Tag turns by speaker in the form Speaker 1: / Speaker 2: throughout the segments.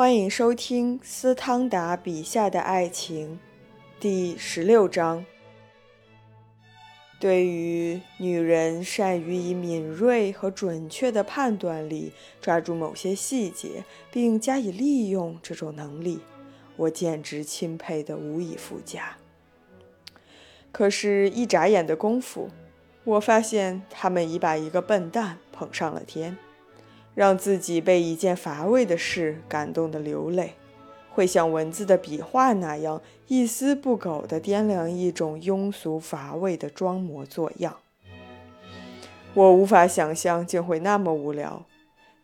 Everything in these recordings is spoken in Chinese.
Speaker 1: 欢迎收听斯汤达笔下的爱情，第十六章。对于女人善于以敏锐和准确的判断力抓住某些细节，并加以利用这种能力，我简直钦佩的无以复加。可是，一眨眼的功夫，我发现他们已把一个笨蛋捧上了天。让自己被一件乏味的事感动得流泪，会像文字的笔画那样一丝不苟地掂量一种庸俗乏味的装模作样。我无法想象竟会那么无聊，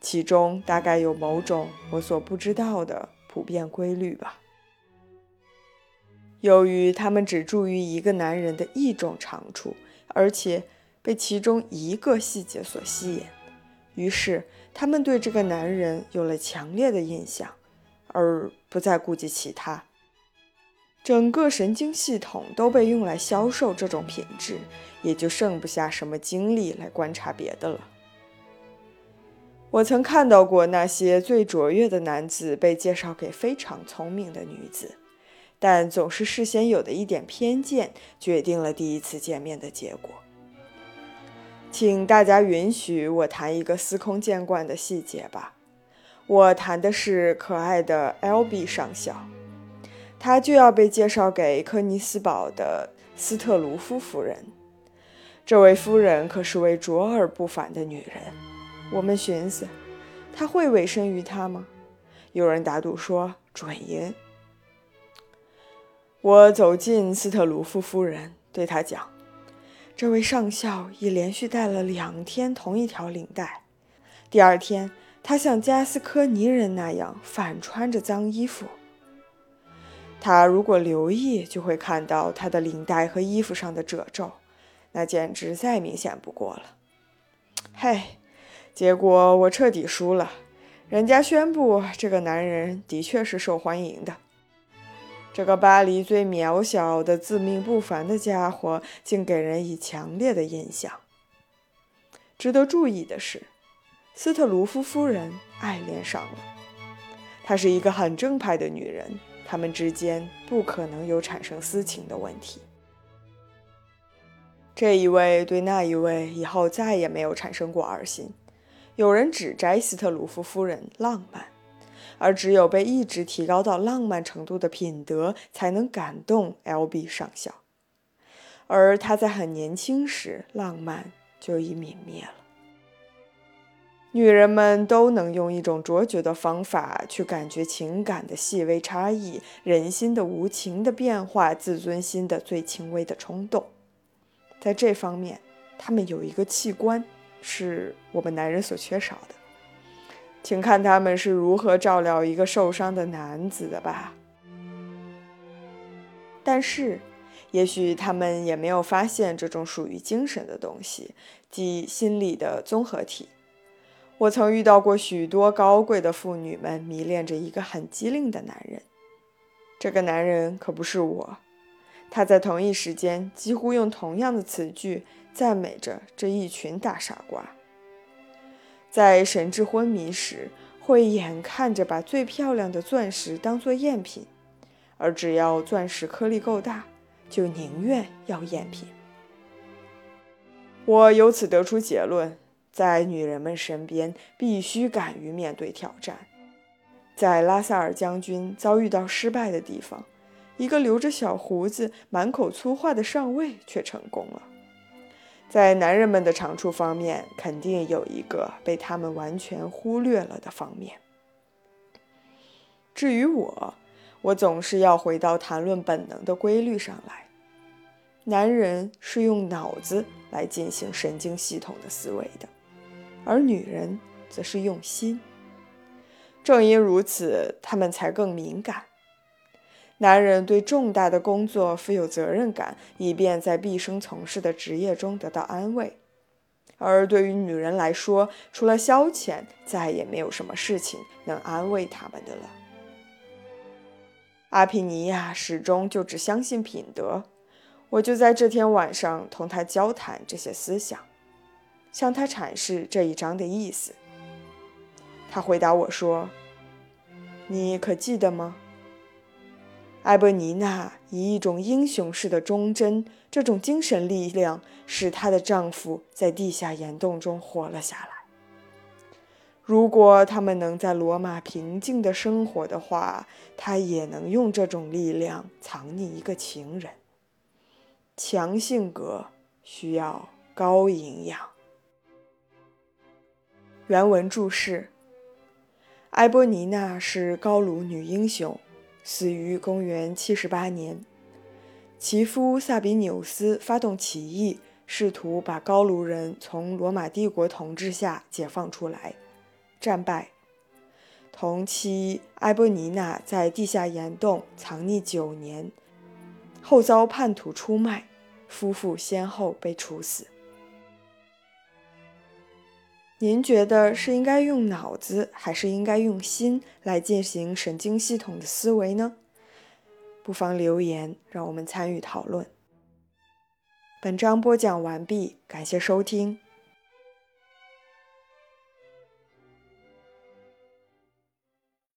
Speaker 1: 其中大概有某种我所不知道的普遍规律吧。由于他们只注意一个男人的一种长处，而且被其中一个细节所吸引。于是，他们对这个男人有了强烈的印象，而不再顾及其他。整个神经系统都被用来销售这种品质，也就剩不下什么精力来观察别的了。我曾看到过那些最卓越的男子被介绍给非常聪明的女子，但总是事先有的一点偏见决定了第一次见面的结果。请大家允许我谈一个司空见惯的细节吧。我谈的是可爱的 L.B 上校，他就要被介绍给科尼斯堡的斯特鲁夫夫人。这位夫人可是位卓尔不凡的女人。我们寻思，他会委身于他吗？有人打赌说准赢。我走进斯特鲁夫夫人，对她讲。这位上校已连续戴了两天同一条领带。第二天，他像加斯科尼人那样反穿着脏衣服。他如果留意，就会看到他的领带和衣服上的褶皱，那简直再明显不过了。嘿，结果我彻底输了。人家宣布，这个男人的确是受欢迎的。这个巴黎最渺小的、自命不凡的家伙，竟给人以强烈的印象。值得注意的是，斯特鲁夫夫人爱恋上了。她是一个很正派的女人，他们之间不可能有产生私情的问题。这一位对那一位以后再也没有产生过二心。有人指摘斯特鲁夫夫人浪漫。而只有被一直提高到浪漫程度的品德，才能感动 L.B 上校。而他在很年轻时，浪漫就已泯灭了。女人们都能用一种卓绝的方法去感觉情感的细微差异、人心的无情的变化、自尊心的最轻微的冲动。在这方面，她们有一个器官，是我们男人所缺少的。请看他们是如何照料一个受伤的男子的吧。但是，也许他们也没有发现这种属于精神的东西，即心理的综合体。我曾遇到过许多高贵的妇女们迷恋着一个很机灵的男人，这个男人可不是我。他在同一时间几乎用同样的词句赞美着这一群大傻瓜。在神志昏迷时，会眼看着把最漂亮的钻石当作赝品，而只要钻石颗粒够大，就宁愿要赝品。我由此得出结论：在女人们身边，必须敢于面对挑战。在拉萨尔将军遭遇到失败的地方，一个留着小胡子、满口粗话的上尉却成功了。在男人们的长处方面，肯定有一个被他们完全忽略了的方面。至于我，我总是要回到谈论本能的规律上来。男人是用脑子来进行神经系统的思维的，而女人则是用心。正因如此，他们才更敏感。男人对重大的工作负有责任感，以便在毕生从事的职业中得到安慰；而对于女人来说，除了消遣，再也没有什么事情能安慰他们的了。阿皮尼亚始终就只相信品德，我就在这天晚上同他交谈这些思想，向他阐释这一章的意思。他回答我说。你可记得吗？埃波尼娜以一种英雄式的忠贞，这种精神力量使她的丈夫在地下岩洞中活了下来。如果他们能在罗马平静的生活的话，他也能用这种力量藏匿一个情人。强性格需要高营养。原文注释：埃波尼娜是高卢女英雄。死于公元七十八年，其夫萨比纽斯发动起义，试图把高卢人从罗马帝国统治下解放出来，战败。同妻埃波尼娜在地下岩洞藏匿九年，后遭叛徒出卖，夫妇先后被处死。您觉得是应该用脑子，还是应该用心来进行神经系统的思维呢？不妨留言，让我们参与讨论。本章播讲完毕，感谢收听。